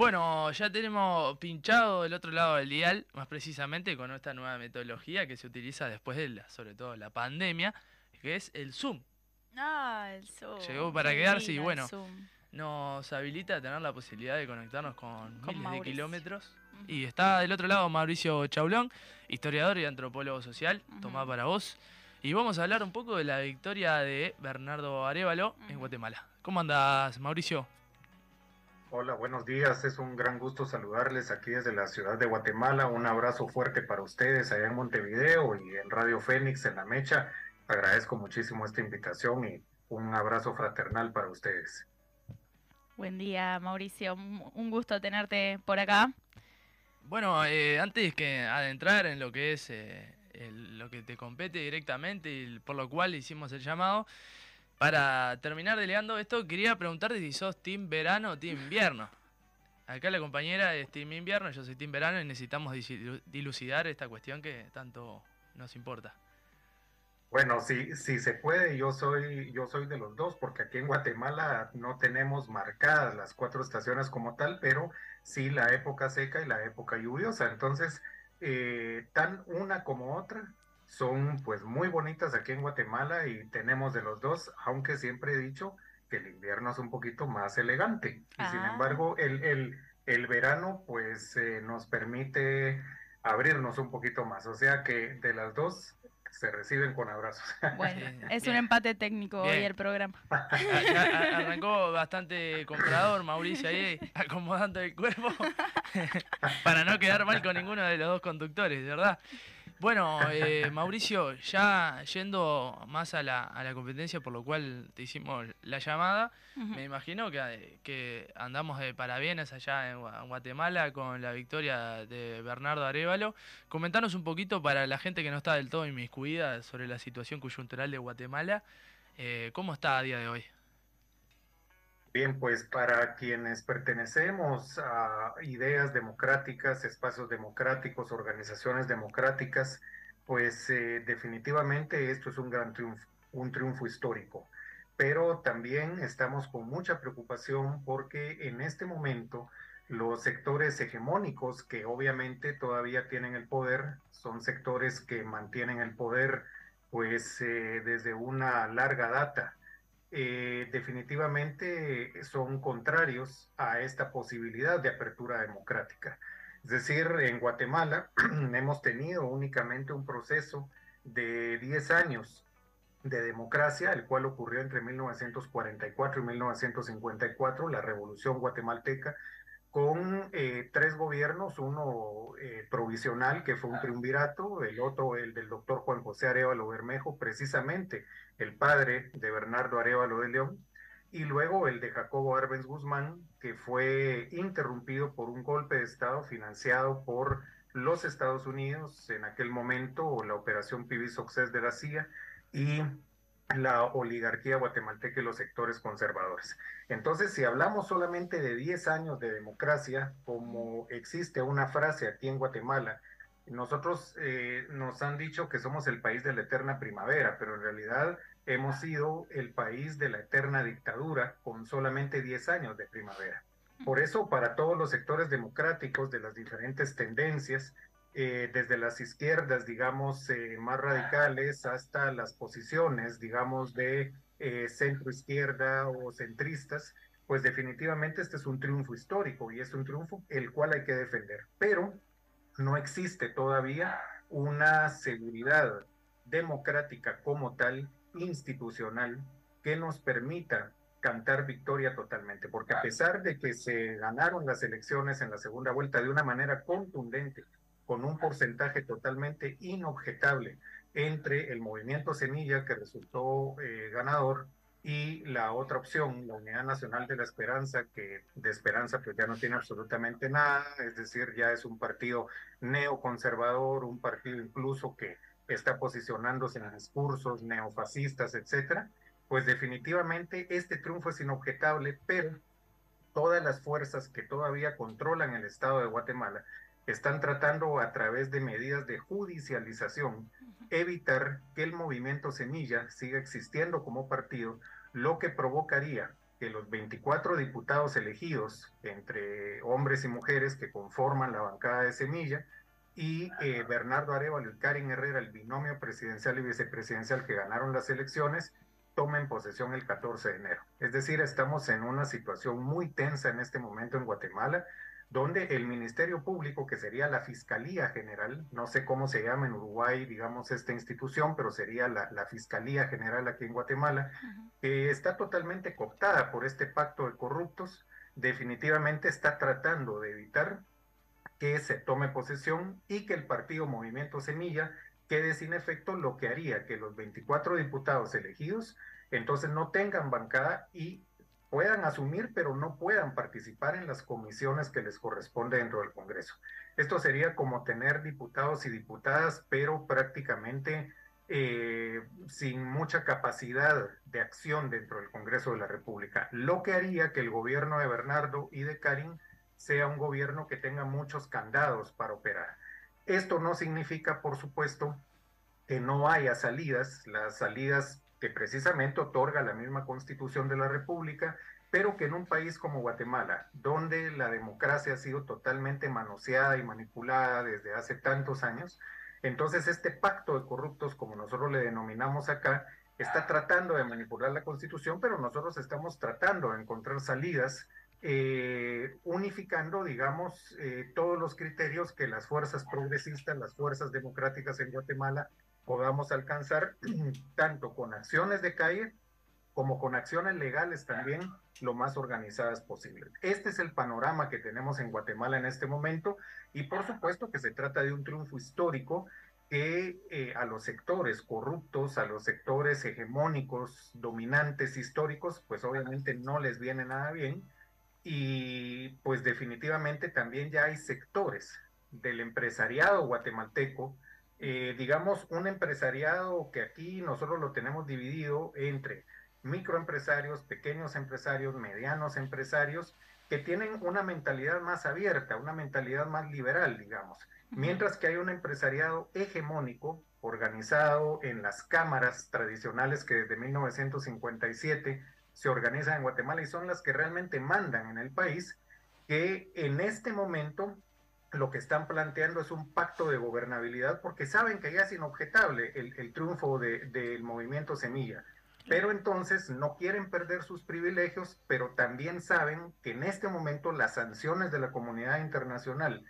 Bueno, ya tenemos pinchado del otro lado del dial, más precisamente con esta nueva metodología que se utiliza después de, la, sobre todo, la pandemia, que es el Zoom. Ah, el Zoom. Llegó para quedarse y bueno, nos habilita a tener la posibilidad de conectarnos con, miles de kilómetros. Y está del otro lado Mauricio Chaulón, historiador y antropólogo social, toma para vos. Y vamos a hablar un poco de la victoria de Bernardo Arevalo en Guatemala. ¿Cómo andas, Mauricio? Hola, buenos días. Es un gran gusto saludarles aquí desde la ciudad de Guatemala. Un abrazo fuerte para ustedes allá en Montevideo y en Radio Fénix en La Mecha. Agradezco muchísimo esta invitación y un abrazo fraternal para ustedes. Buen día, Mauricio. Un gusto tenerte por acá. Bueno, eh, antes que adentrar en lo que es eh, lo que te compete directamente y por lo cual hicimos el llamado, para terminar deleando esto, quería preguntarte si sos team verano o team invierno. Acá la compañera es team invierno, yo soy team verano y necesitamos dilucidar esta cuestión que tanto nos importa. Bueno, sí, sí se puede, yo soy, yo soy de los dos, porque aquí en Guatemala no tenemos marcadas las cuatro estaciones como tal, pero sí la época seca y la época lluviosa. Entonces, eh, tan una como otra son pues muy bonitas aquí en Guatemala y tenemos de los dos, aunque siempre he dicho que el invierno es un poquito más elegante. Y sin ah. embargo, el, el, el, verano pues eh, nos permite abrirnos un poquito más. O sea que de las dos se reciben con abrazos. Bueno, es un empate técnico hoy el programa. Arrancó bastante comprador Mauricio ahí, acomodando el cuerpo, para no quedar mal con ninguno de los dos conductores, ¿verdad? Bueno, eh, Mauricio, ya yendo más a la, a la, competencia por lo cual te hicimos la llamada, me imagino que, que, andamos de parabienes allá en Guatemala con la victoria de Bernardo Arevalo. Comentanos un poquito para la gente que no está del todo inmiscuida sobre la situación coyuntural de Guatemala, eh, ¿cómo está a día de hoy? Bien, pues para quienes pertenecemos a ideas democráticas, espacios democráticos, organizaciones democráticas, pues eh, definitivamente esto es un gran triunfo, un triunfo histórico. Pero también estamos con mucha preocupación porque en este momento los sectores hegemónicos que obviamente todavía tienen el poder, son sectores que mantienen el poder pues eh, desde una larga data eh, definitivamente son contrarios a esta posibilidad de apertura democrática. Es decir, en Guatemala hemos tenido únicamente un proceso de 10 años de democracia, el cual ocurrió entre 1944 y 1954, la revolución guatemalteca, con eh, tres gobiernos, uno eh, provisional, que fue un triunvirato, el otro, el del doctor Juan José Arevalo Bermejo, precisamente el padre de Bernardo Arevalo de León, y luego el de Jacobo Arbenz Guzmán, que fue interrumpido por un golpe de Estado financiado por los Estados Unidos, en aquel momento, la operación Pibis Oxes de la CIA, y la oligarquía guatemalteca y los sectores conservadores. Entonces, si hablamos solamente de 10 años de democracia, como existe una frase aquí en Guatemala, nosotros eh, nos han dicho que somos el país de la eterna primavera, pero en realidad hemos sido el país de la eterna dictadura con solamente 10 años de primavera. Por eso, para todos los sectores democráticos de las diferentes tendencias, eh, desde las izquierdas, digamos, eh, más radicales hasta las posiciones, digamos, de eh, centro izquierda o centristas, pues definitivamente este es un triunfo histórico y es un triunfo el cual hay que defender. Pero no existe todavía una seguridad democrática como tal, institucional, que nos permita cantar victoria totalmente, porque a pesar de que se ganaron las elecciones en la segunda vuelta de una manera contundente, con un porcentaje totalmente inobjetable entre el movimiento Semilla, que resultó eh, ganador, y la otra opción, la Unidad Nacional de la Esperanza, que de esperanza pues ya no tiene absolutamente nada, es decir, ya es un partido neoconservador, un partido incluso que está posicionándose en discursos neofascistas, etcétera, pues definitivamente este triunfo es inobjetable, pero todas las fuerzas que todavía controlan el Estado de Guatemala están tratando a través de medidas de judicialización evitar que el movimiento Semilla siga existiendo como partido, lo que provocaría que los 24 diputados elegidos entre hombres y mujeres que conforman la bancada de Semilla y eh, Bernardo Arevalo y Karin Herrera, el binomio presidencial y vicepresidencial que ganaron las elecciones, tomen posesión el 14 de enero. Es decir, estamos en una situación muy tensa en este momento en Guatemala donde el Ministerio Público, que sería la Fiscalía General, no sé cómo se llama en Uruguay, digamos, esta institución, pero sería la, Fiscalía General aquí en Guatemala, está totalmente cooptada por este pacto de corruptos, definitivamente está tratando de evitar que se tome posesión y que el partido Movimiento Semilla quede sin efecto, lo que haría que los 24 diputados elegidos entonces no tengan bancada y puedan asumir, pero no puedan participar en las comisiones que les corresponde dentro del Congreso. Esto sería como tener diputados y diputadas, pero prácticamente eh, sin mucha capacidad de acción dentro del Congreso de la República, lo que haría que el gobierno de Bernardo y de Karim sea un gobierno que tenga muchos candados para operar. Esto no significa, por supuesto, que no haya salidas. Las salidas que precisamente otorga la misma constitución de la República, pero que en un país como Guatemala, donde la democracia ha sido totalmente manoseada y manipulada desde hace tantos años, entonces este pacto de corruptos, como nosotros le denominamos acá, está tratando de manipular la constitución, pero nosotros estamos tratando de encontrar salidas eh, unificando, digamos, eh, todos los criterios que las fuerzas progresistas, las fuerzas democráticas en Guatemala podamos alcanzar tanto con acciones de calle como con acciones legales también lo más organizadas posible. Este es el panorama que tenemos en Guatemala en este momento y por supuesto que se trata de un triunfo histórico que eh, a los sectores corruptos, a los sectores hegemónicos, dominantes, históricos, pues obviamente no les viene nada bien y pues definitivamente también ya hay sectores del empresariado guatemalteco eh, digamos, un empresariado que aquí nosotros lo tenemos dividido entre microempresarios, pequeños empresarios, medianos empresarios, que tienen una mentalidad más abierta, una mentalidad más liberal, digamos. Mientras que hay un empresariado hegemónico, organizado en las cámaras tradicionales que desde 1957 se organizan en Guatemala y son las que realmente mandan en el país, que en este momento lo que están planteando es un pacto de gobernabilidad porque saben que ya es inobjetable el, triunfo del movimiento Semilla. Pero entonces no quieren perder sus privilegios, pero también saben que en este momento las sanciones de la comunidad internacional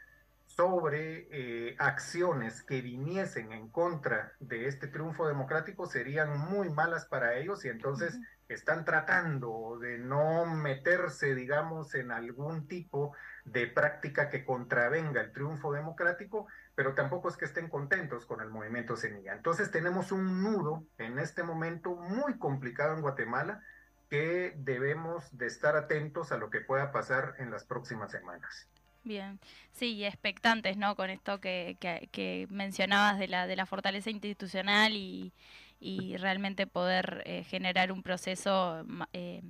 sobre eh, acciones que viniesen en contra de este triunfo democrático serían muy malas para ellos y entonces están tratando de no meterse, digamos, en algún tipo de práctica que contravenga el triunfo democrático, pero tampoco es que estén contentos con el movimiento Semilla. Entonces tenemos un nudo en este momento muy complicado en Guatemala que debemos de estar atentos a lo que pueda pasar en las próximas semanas. Bien, sí, y expectantes, ¿no? Con esto que, que, mencionabas de la, de la fortaleza institucional y, y realmente poder eh, generar un proceso eh,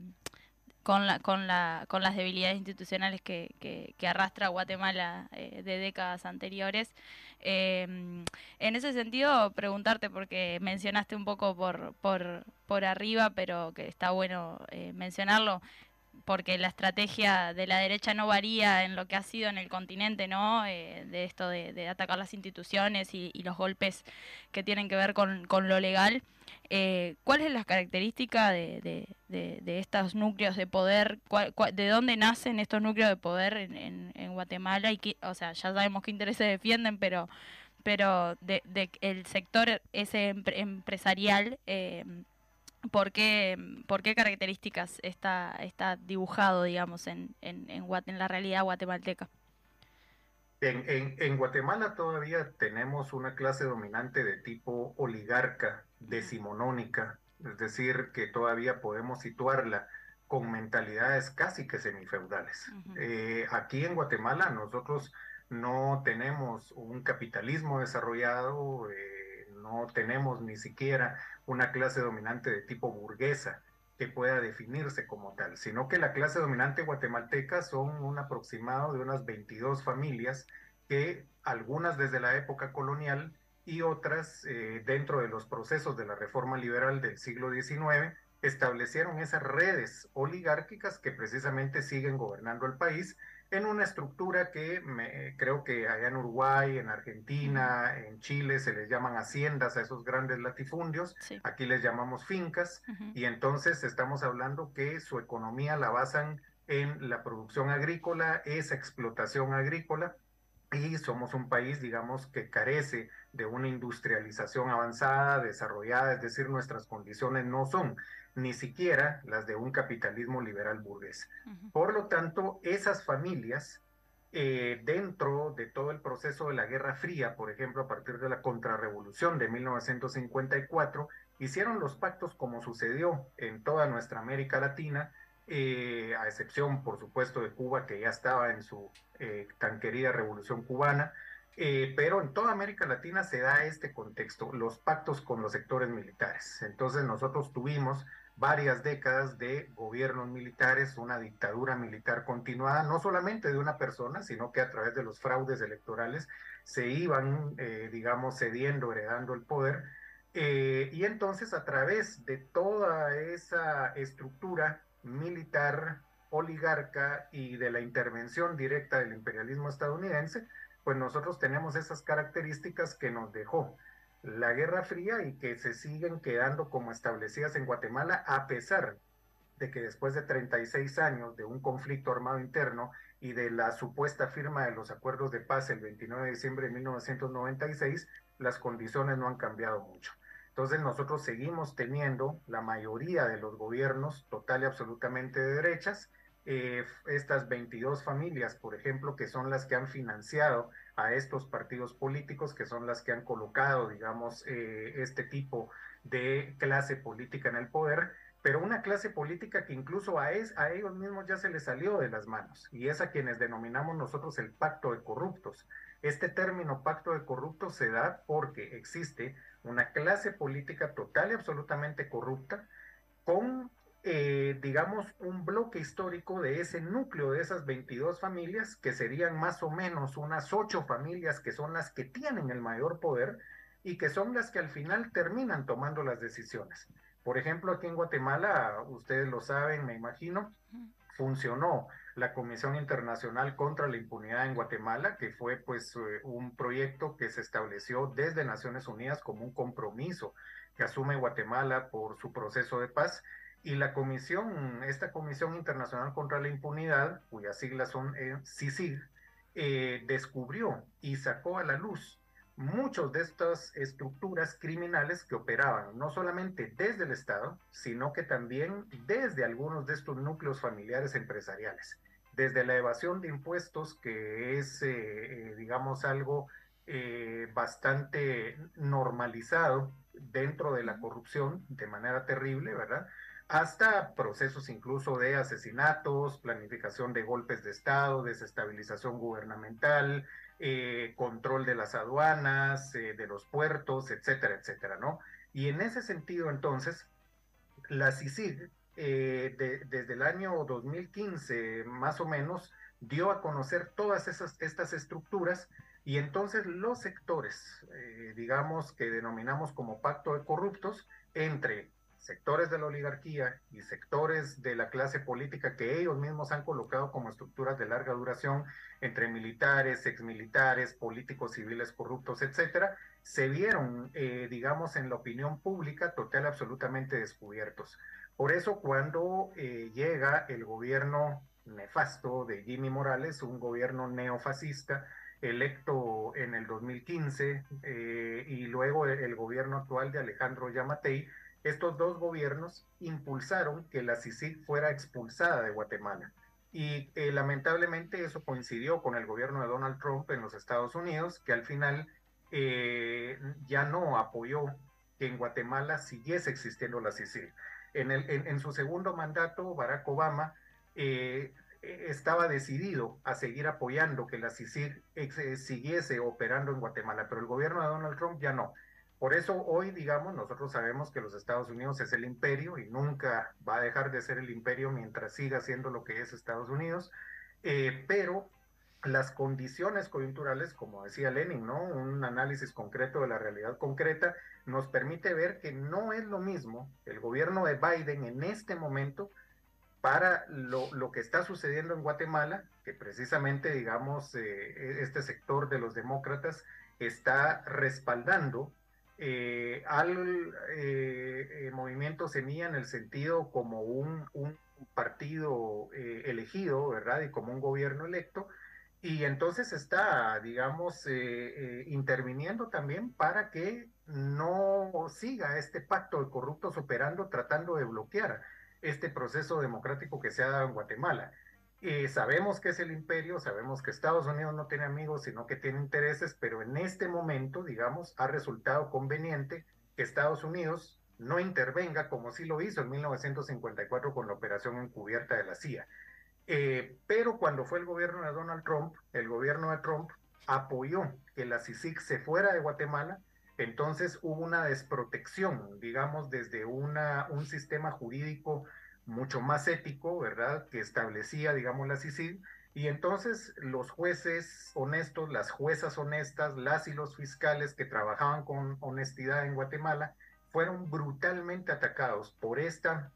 con, la, con, la, con las debilidades institucionales que, que, arrastra Guatemala eh, de décadas anteriores. Em, en ese sentido, preguntarte, porque mencionaste un poco por, por, por arriba, pero que está bueno eh, mencionarlo, porque la estrategia de la derecha no varía en lo que ha sido en el continente, ¿no? Eh, de esto de, atacar las instituciones y, los golpes que tienen que ver con, con lo legal. Eh, ¿Cuál es la característica de, de, estos núcleos de poder? ¿De dónde nacen estos núcleos de poder en, en, Guatemala? Y o sea, ya sabemos qué intereses defienden, pero pero de, el sector ese empresarial eh, ¿Por qué, por qué características está, está dibujado, digamos, en, en, en, en la realidad guatemalteca? En, en, en, Guatemala todavía tenemos una clase dominante de tipo oligarca, decimonónica, es decir, que todavía podemos situarla con mentalidades casi que semifeudales. eh, aquí en Guatemala nosotros no tenemos un capitalismo desarrollado, eh, no tenemos ni siquiera una clase dominante de tipo burguesa que pueda definirse como tal, sino que la clase dominante guatemalteca son un aproximado de unas 22 familias que algunas desde la época colonial y otras eh, dentro de los procesos de la reforma liberal del siglo XIX establecieron esas redes oligárquicas que precisamente siguen gobernando el país en una estructura que me, creo que allá en Uruguay, en Argentina, en Chile se les llaman haciendas a esos grandes latifundios, aquí les llamamos fincas, y entonces estamos hablando que su economía la basan en la producción agrícola, esa explotación agrícola, y somos un país, digamos, que carece de una industrialización avanzada, desarrollada, es decir, nuestras condiciones no son ni siquiera las de un capitalismo liberal burgués. Por lo tanto, esas familias, eh, dentro de todo el proceso de la Guerra Fría, por ejemplo, a partir de la contrarrevolución de 1954, hicieron los pactos como sucedió en toda nuestra América Latina, eh, a excepción, por supuesto, de Cuba, que ya estaba en su eh, tan querida revolución cubana, eh, pero en toda América Latina se da este contexto, los pactos con los sectores militares. Entonces nosotros tuvimos varias décadas de gobiernos militares, una dictadura militar continuada, no solamente de una persona, sino que a través de los fraudes electorales se iban, digamos, cediendo, heredando el poder. y entonces a través de toda esa estructura militar oligarca y de la intervención directa del imperialismo estadounidense, pues nosotros tenemos esas características que nos dejó la Guerra Fría y que se siguen quedando como establecidas en Guatemala a pesar de que después de 36 años de un conflicto armado interno y de la supuesta firma de los acuerdos de paz el 29 de diciembre de 1996, las condiciones no han cambiado mucho. Entonces nosotros seguimos teniendo la mayoría de los gobiernos total y absolutamente de derechas. Eh, estas 22 familias, por ejemplo, que son las que han financiado a estos partidos políticos, que son las que han colocado, digamos, eh, este tipo de clase política en el poder, pero una clase política que incluso a, es, a ellos mismos ya se les salió de las manos, y es a quienes denominamos nosotros el pacto de corruptos. Este término pacto de corruptos se da porque existe una clase política total y absolutamente corrupta, digamos, un bloque histórico de ese núcleo de esas 22 familias, que serían más o menos unas ocho familias que son las que tienen el mayor poder y que son las que al final terminan tomando las decisiones. Por ejemplo, aquí en Guatemala, ustedes lo saben, me imagino, funcionó la Comisión Internacional contra la Impunidad en Guatemala, que fue pues eh, un proyecto que se estableció desde Naciones Unidas como un compromiso que asume Guatemala por su proceso de paz. Y la comisión, esta Comisión Internacional contra la Impunidad, cuyas siglas son eh, CICIG, eh, descubrió y sacó a la luz muchos de estas estructuras criminales que operaban no solamente desde el Estado, sino que también desde algunos de estos núcleos familiares empresariales. Desde la evasión de impuestos, que es, eh, eh, digamos, algo eh, bastante normalizado dentro de la corrupción de manera terrible, ¿verdad? Hasta procesos incluso de asesinatos, planificación de golpes de Estado, desestabilización gubernamental, eh, control de las aduanas, eh, de los puertos, etcétera, etcétera, ¿no? Y en ese sentido, entonces, la CICIG, eh, desde el año 2015 más o menos, dio a conocer todas esas, estas estructuras y entonces los sectores, digamos, que denominamos como pacto de corruptos, entre sectores de la oligarquía y sectores de la clase política que ellos mismos han colocado como estructuras de larga duración entre militares, exmilitares, políticos civiles corruptos, etcétera, se vieron, eh, digamos, en la opinión pública total absolutamente descubiertos. Por eso cuando eh, llega el gobierno nefasto de Jimmy Morales, un gobierno neofascista, electo en el 2015, eh, y luego el gobierno actual de Alejandro Yamatei, estos dos gobiernos impulsaron que la CICIG fuera expulsada de Guatemala. Y eh, lamentablemente eso coincidió con el gobierno de Donald Trump en los Estados Unidos, que al final eh, ya no apoyó que en Guatemala siguiese existiendo la CICIG. En, su segundo mandato, Barack Obama eh, estaba decidido a seguir apoyando que la CICIG siguiese operando en Guatemala, pero el gobierno de Donald Trump ya no. Por eso hoy, digamos, nosotros sabemos que los Estados Unidos es el imperio y nunca va a dejar de ser el imperio mientras siga siendo lo que es Estados Unidos, eh, pero las condiciones coyunturales, como decía Lenin, ¿no? Un análisis concreto de la realidad concreta nos permite ver que no es lo mismo el gobierno de Biden en este momento para lo, que está sucediendo en Guatemala, que precisamente, digamos, eh, este sector de los demócratas está respaldando eh, al eh, movimiento Semilla en el sentido como un, partido elegido, ¿verdad? Y como un gobierno electo, y entonces está, digamos, eh, eh, interviniendo también para que no siga este pacto de corruptos operando, tratando de bloquear este proceso democrático que se ha dado en Guatemala. Eh, sabemos que es el imperio, sabemos que Estados Unidos no tiene amigos, sino que tiene intereses, pero en este momento, digamos, ha resultado conveniente que Estados Unidos no intervenga como sí lo hizo en 1954 con la operación encubierta de la CIA. Eh, pero cuando fue el gobierno de Donald Trump, el gobierno de Trump apoyó que la CICIG se fuera de Guatemala, entonces hubo una desprotección, digamos, desde un sistema jurídico mucho más ético, ¿verdad?, que establecía, digamos, la CICIG, y entonces los jueces honestos, las juezas honestas, las y los fiscales que trabajaban con honestidad en Guatemala, fueron brutalmente atacados por esta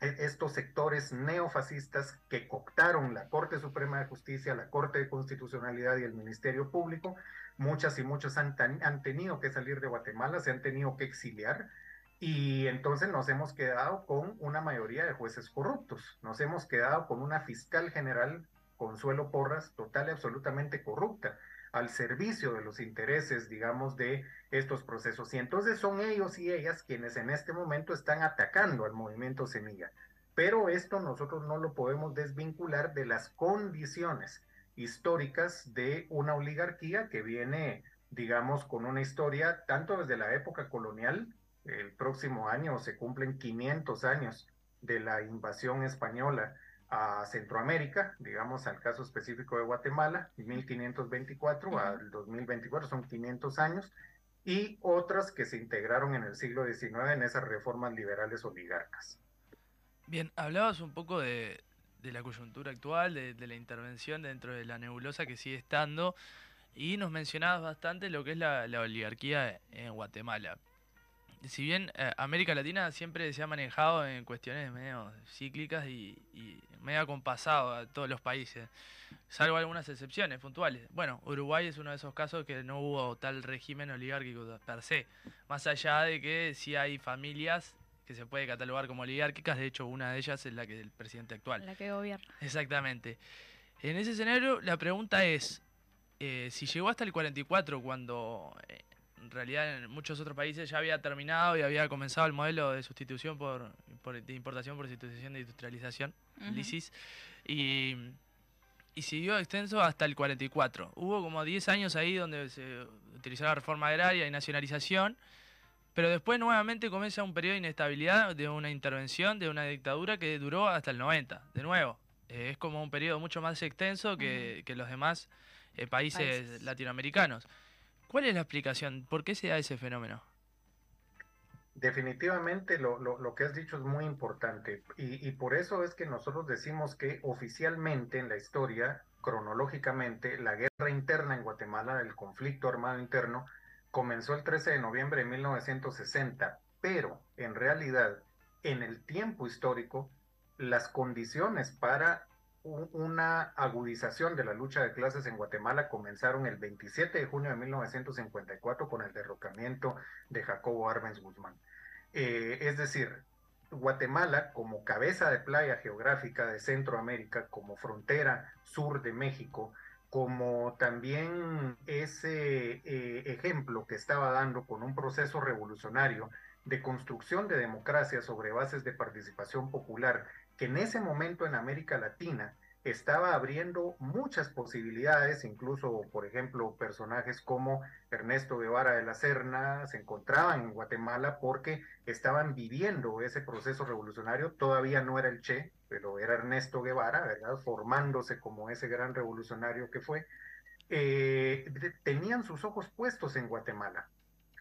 e, estos sectores neofascistas que cooptaron la Corte Suprema de Justicia, la Corte de Constitucionalidad y el Ministerio Público. Muchas y muchos han, han tenido que salir de Guatemala, se han tenido que exiliar y entonces nos hemos quedado con una mayoría de jueces corruptos. Nos hemos quedado con una fiscal general, Consuelo Porras, total y absolutamente corrupta al servicio de los intereses, digamos, de estos procesos. Y entonces son ellos y ellas quienes en este momento están atacando al movimiento Semilla. Pero esto nosotros no lo podemos desvincular de las condiciones históricas de una oligarquía que viene, digamos, con una historia tanto desde la época colonial, el próximo año se cumplen 500 años de la invasión española a Centroamérica, digamos al caso específico de Guatemala, 1524 al 2024 son 500 años, y otras que se integraron en el siglo XIX en esas reformas liberales oligarcas. Bien, hablabas un poco de, la coyuntura actual, de, la intervención dentro de la nebulosa que sigue estando, y nos mencionabas bastante lo que es la oligarquía en Guatemala si bien eh, América Latina siempre se ha manejado en cuestiones medio cíclicas y, medio acompasado a todos los países, salvo algunas excepciones puntuales. Bueno, Uruguay es uno de esos casos que no hubo tal régimen oligárquico per se, más allá de que sí hay familias que se puede catalogar como oligárquicas, de hecho una de ellas es la que el presidente actual. La que gobierna. Exactamente. En ese escenario la pregunta es, eh, si llegó hasta el 44 cuando... Eh, en realidad en muchos otros países ya había terminado y había comenzado el modelo de sustitución por, de importación por sustitución de industrialización, LISIS, y, y, siguió extenso hasta el 44. Hubo como 10 años ahí donde se utilizó la reforma agraria y nacionalización, pero después nuevamente comienza un periodo de inestabilidad, de una intervención, de una dictadura que duró hasta el 90, de nuevo. Eh, es como un periodo mucho más extenso que, los demás eh, países latinoamericanos. ¿Cuál es la explicación? ¿Por qué se da ese fenómeno? Definitivamente lo, lo, que has dicho es muy importante y, y, por eso es que nosotros decimos que oficialmente en la historia, cronológicamente, la guerra interna en Guatemala, el conflicto armado interno, comenzó el 13 de noviembre de 1960, pero en realidad, en el tiempo histórico, las condiciones para una agudización de la lucha de clases en Guatemala comenzaron el 27 de junio de 1954 con el derrocamiento de Jacobo Arbenz Guzmán. Eh, es decir, Guatemala como cabeza de playa geográfica de Centroamérica, como frontera sur de México, como también ese eh, ejemplo que estaba dando con un proceso revolucionario de construcción de democracia sobre bases de participación popular que en ese momento en América Latina estaba abriendo muchas posibilidades, incluso, por ejemplo, personajes como Ernesto Guevara de la Serna se encontraban en Guatemala porque estaban viviendo ese proceso revolucionario, todavía no era el Che, pero era Ernesto Guevara, ¿verdad? Formándose como ese gran revolucionario que fue, eh, tenían sus ojos puestos en Guatemala.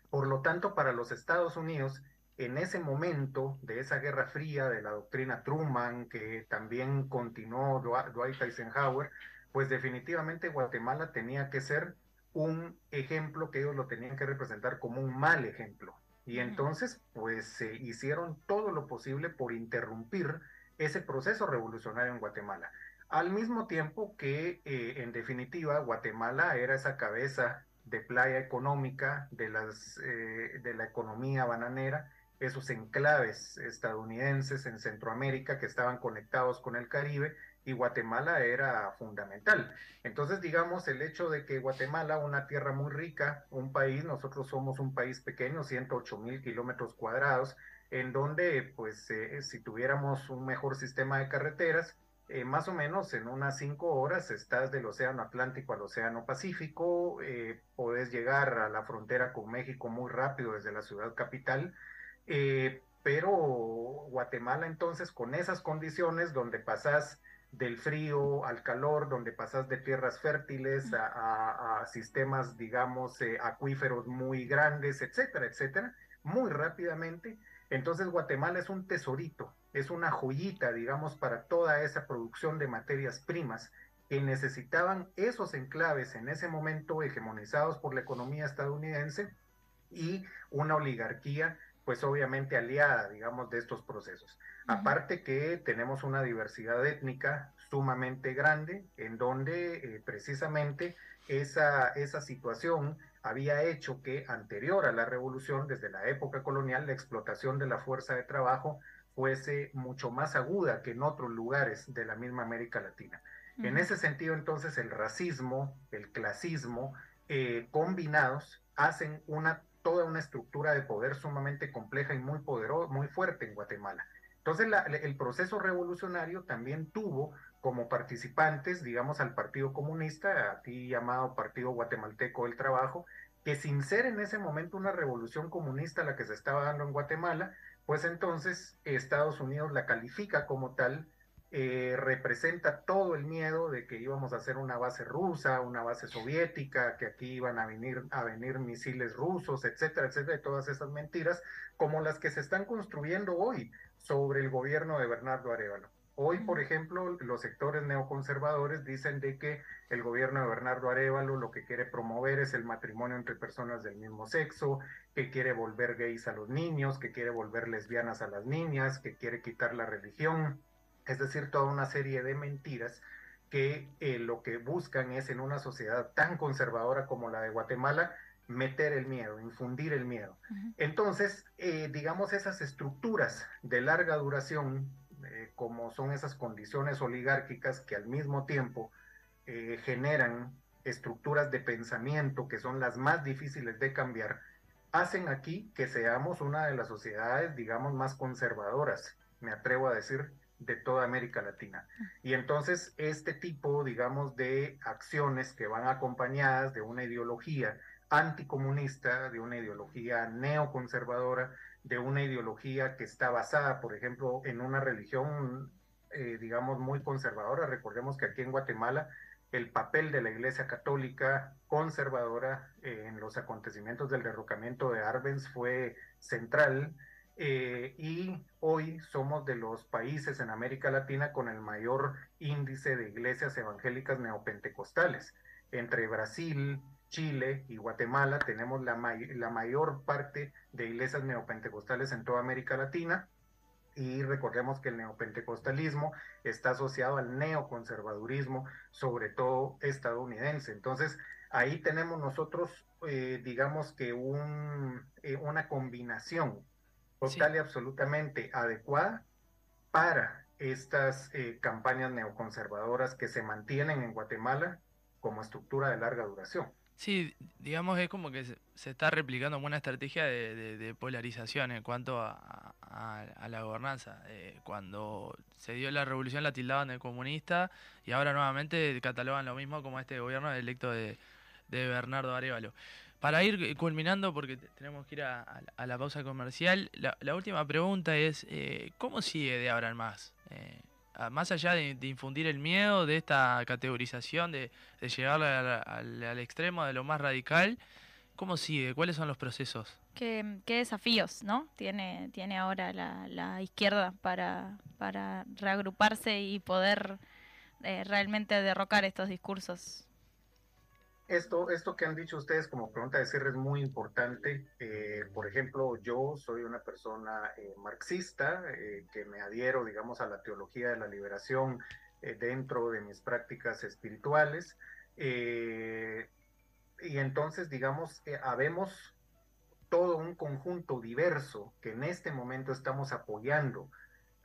Por lo tanto, para los Estados Unidos, en ese momento de esa guerra fría de la doctrina Truman, que también continuó Dwight Eisenhower, pues definitivamente Guatemala tenía que ser un ejemplo que ellos lo tenían que representar como un mal ejemplo. Y entonces, pues se hicieron todo lo posible por interrumpir ese proceso revolucionario en Guatemala. Al mismo tiempo que, eh, en definitiva, Guatemala era esa cabeza de playa económica de, las, eh, de la economía bananera, esos enclaves estadounidenses en Centroamérica que estaban conectados con el Caribe y Guatemala era fundamental. Entonces, digamos, el hecho de que Guatemala, una tierra muy rica, un país, nosotros somos un país pequeño, 108 mil kilómetros cuadrados, en donde, pues, eh, si tuviéramos un mejor sistema de carreteras, eh, más o menos en unas cinco horas estás del Océano Atlántico al Océano Pacífico, eh, podés llegar a la frontera con México muy rápido desde la ciudad capital, eh, pero Guatemala entonces con esas condiciones donde pasas del frío al calor, donde pasas de tierras fértiles a, a sistemas, digamos, acuíferos muy grandes, etcétera, etcétera, muy rápidamente, entonces Guatemala es un tesorito, es una joyita, digamos, para toda esa producción de materias primas que necesitaban esos enclaves en ese momento hegemonizados por la economía estadounidense y una oligarquía, pues obviamente aliada, digamos, de estos procesos. Aparte que tenemos una diversidad étnica sumamente grande, en donde eh, precisamente esa, esa situación había hecho que anterior a la revolución, desde la época colonial, la explotación de la fuerza de trabajo fuese mucho más aguda que en otros lugares de la misma América Latina. En ese sentido, entonces, el racismo, el clasismo, eh, combinados, hacen una, toda una estructura de poder sumamente compleja y muy poderosa, muy fuerte en Guatemala. Entonces, el proceso revolucionario también tuvo como participantes, digamos, al Partido Comunista, aquí llamado Partido Guatemalteco del Trabajo, que sin ser en ese momento una revolución comunista la que se estaba dando en Guatemala, pues entonces Estados Unidos la califica como tal, eh, representa todo el miedo de que íbamos a hacer una base rusa, una base soviética, que aquí iban a venir, a venir misiles rusos, etcétera, etcétera, todas esas mentiras, como las que se están construyendo hoy sobre el gobierno de Bernardo Arevalo. Hoy, por ejemplo, los sectores neoconservadores dicen de que el gobierno de Bernardo Arevalo lo que quiere promover es el matrimonio entre personas del mismo sexo, que quiere volver gays a los niños, que quiere volver lesbianas a las niñas, que quiere quitar la religión, es decir, toda una serie de mentiras que eh, lo que buscan es en una sociedad tan conservadora como la de Guatemala, meter el miedo, infundir el miedo. Entonces, eh, digamos, esas estructuras de larga duración eh, como son esas condiciones oligárquicas que al mismo tiempo eh, generan estructuras de pensamiento que son las más difíciles de cambiar, hacen aquí que seamos una de las sociedades, digamos, más conservadoras, me atrevo a decir, de toda América Latina. Y entonces este tipo, digamos, de acciones que van acompañadas de una ideología anticomunista, de una ideología neoconservadora, de una ideología que está basada, por ejemplo, en una religión, eh, digamos, muy conservadora. Recordemos que aquí en Guatemala el papel de la Iglesia Católica conservadora eh, en los acontecimientos del derrocamiento de Arbenz fue central eh, y hoy somos de los países en América Latina con el mayor índice de iglesias evangélicas neopentecostales. Entre Brasil, Chile y Guatemala tenemos la, mayor parte de iglesias neopentecostales en toda América Latina y recordemos que el neopentecostalismo está asociado al neoconservadurismo, sobre todo estadounidense. Entonces, ahí tenemos nosotros, eh, digamos que eh, una combinación total y absolutamente adecuada para estas eh, campañas neoconservadoras que se mantienen en Guatemala como estructura de larga duración. Sí, digamos, es como que se, está replicando una estrategia de, polarización en cuanto a, la gobernanza. Eh, cuando se dio la revolución la tildaban de comunista y ahora nuevamente catalogan lo mismo como este gobierno electo de, Bernardo Arevalo. Para ir culminando, porque tenemos que ir a, la pausa comercial, la, última pregunta es, eh, ¿cómo sigue de ahora en más? Eh, más allá de, infundir el miedo, de esta categorización, de, llegar al, extremo de lo más radical, ¿cómo sigue? ¿Cuáles son los procesos? ¿Qué, desafíos ¿no? tiene, tiene ahora la, izquierda para, para reagruparse y poder eh, realmente derrocar estos discursos. Esto, esto que han dicho ustedes como pregunta de cierre es muy importante. Eh, por ejemplo, yo soy una persona eh, marxista que me adhiero, digamos, a la teología de la liberación dentro de mis prácticas espirituales. y entonces, digamos, habemos todo un conjunto diverso que en este momento estamos apoyando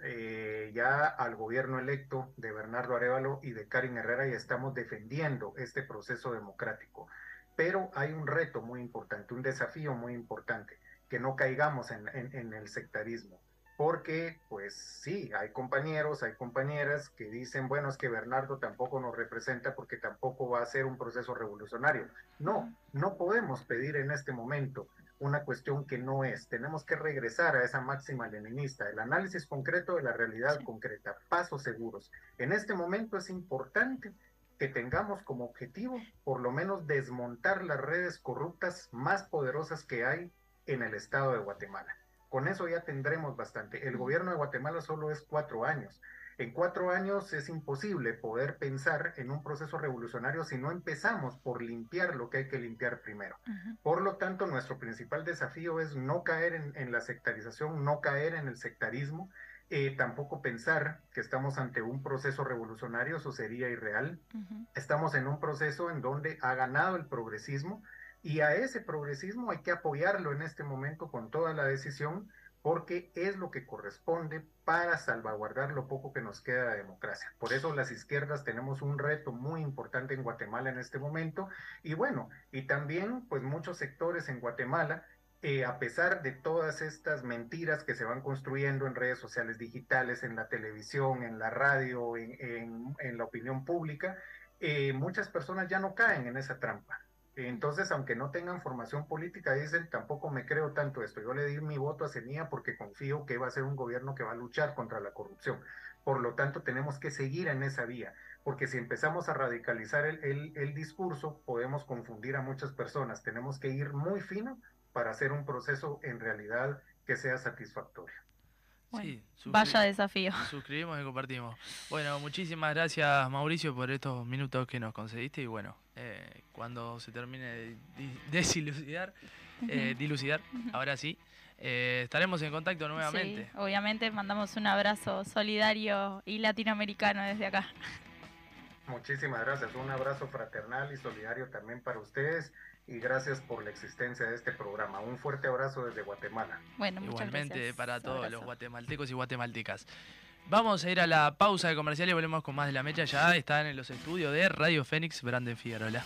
eh, ya al gobierno electo de Bernardo Arevalo y de Karin Herrera y estamos defendiendo este proceso democrático. Pero hay un reto muy importante, un desafío muy importante, que no caigamos en, en el sectarismo. Porque, pues sí, hay compañeros, hay compañeras que dicen, bueno, es que Bernardo tampoco nos representa porque tampoco va a ser un proceso revolucionario. No, no podemos pedir en este momento una cuestión que no es. Tenemos que regresar a esa máxima leninista, el análisis concreto de la realidad concreta, pasos seguros. En este momento es importante que tengamos como objetivo por lo menos desmontar las redes corruptas más poderosas que hay en el estado de Guatemala. Con eso ya tendremos bastante. El gobierno de Guatemala solo es cuatro años. En cuatro años es imposible poder pensar en un proceso revolucionario si no empezamos por limpiar lo que hay que limpiar primero. Por lo tanto, nuestro principal desafío es no caer en, la sectarización, no caer en el sectarismo, eh, tampoco pensar que estamos ante un proceso revolucionario, eso sería irreal. Estamos en un proceso en donde ha ganado el progresismo y a ese progresismo hay que apoyarlo en este momento con toda la decisión porque es lo que corresponde para salvaguardar lo poco que nos queda de democracia. Por eso las izquierdas tenemos un reto muy importante en Guatemala en este momento y bueno, y también pues muchos sectores en Guatemala eh, a pesar de todas estas mentiras que se van construyendo en redes sociales digitales, en la televisión, en la radio, en, la opinión pública, eh, muchas personas ya no caen en esa trampa. Entonces, aunque no tengan formación política, dicen, tampoco me creo tanto esto. Yo le di mi voto a CENIA porque confío que va a ser un gobierno que va a luchar contra la corrupción. Por lo tanto, tenemos que seguir en esa vía, porque si empezamos a radicalizar el, el discurso, podemos confundir a muchas personas. Tenemos que ir muy fino para hacer un proceso en realidad que sea satisfactorio sí, vaya desafío. Suscribimos y compartimos. Bueno, muchísimas gracias Mauricio por estos minutos que nos concediste y bueno, eh, cuando se termine de desilucidar, eh, dilucidar, ahora sí, eh, estaremos en contacto nuevamente. Sí, obviamente mandamos un abrazo solidario y latinoamericano desde acá. Muchísimas gracias, un abrazo fraternal y solidario también para ustedes y gracias por la existencia de este programa. Un fuerte abrazo desde Guatemala. Bueno, Igualmente para todos los guatemaltecos y guatemaltecas. Vamos a ir a la pausa de comercial y volvemos con más de la mecha. Ya están en los estudios de Radio Fénix, Branden Figueroa.